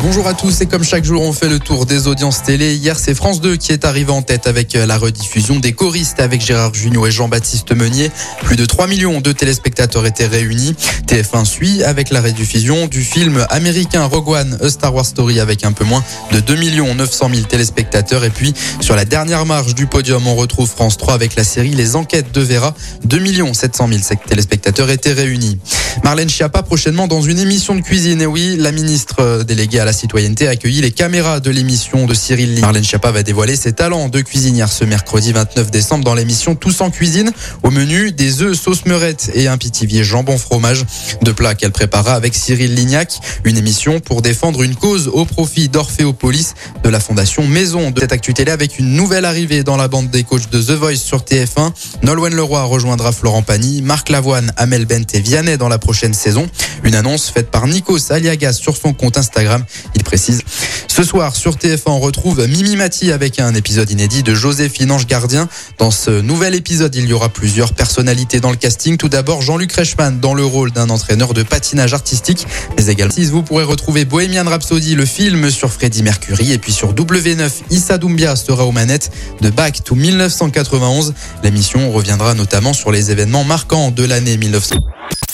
Bonjour à tous et comme chaque jour on fait le tour des audiences télé. Hier c'est France 2 qui est arrivé en tête avec euh, la rediffusion des choristes avec Gérard Jugnot et Jean-Baptiste Meunier. Plus de 3 millions de téléspectateurs étaient réunis. TF1 suit avec la rediffusion du film américain Rogue One, A Star Wars Story avec un peu moins de 2 900 000 téléspectateurs. Et puis sur la dernière marche du podium on retrouve France 3 avec la série Les Enquêtes de Vera. 2 700 000 téléspectateurs étaient réunis. Marlène Schiappa prochainement dans une émission de cuisine. Et oui, la ministre euh, déléguée à la citoyenneté a les caméras de l'émission de Cyril Lee. Marlène Schiappa va dévoiler ses talents de cuisinière ce mercredi 29 décembre dans l'émission Tous en cuisine. Au menu, des œufs sauce meurette et un pitivier jambon fromage. Deux plats qu'elle préparera avec Cyril Lignac. Une émission pour défendre une cause au profit d'Orphéopolis de la fondation Maison de cette actu télé avec une nouvelle arrivée dans la bande des coachs de The Voice sur TF1. Nolwenn Leroy rejoindra Florent Pagny, Marc Lavoine, Amel Bent et Vianney dans la prochaine saison. Une annonce faite par Nikos Aliagas sur son compte Instagram. Il précise ce soir sur TF1, on retrouve Mimi Mati avec un épisode inédit de Joséphine Ange Gardien. Dans ce nouvel épisode, il y aura plusieurs personnalités dans le casting. Tout d'abord, Jean-Luc Reichmann dans le rôle d'un entraîneur de patinage artistique. Mais également, vous pourrez retrouver Bohemian Rhapsody, le film sur Freddie Mercury. Et puis sur W9, Issa Doumbia sera aux manettes de Back to 1991. L'émission reviendra notamment sur les événements marquants de l'année 1900.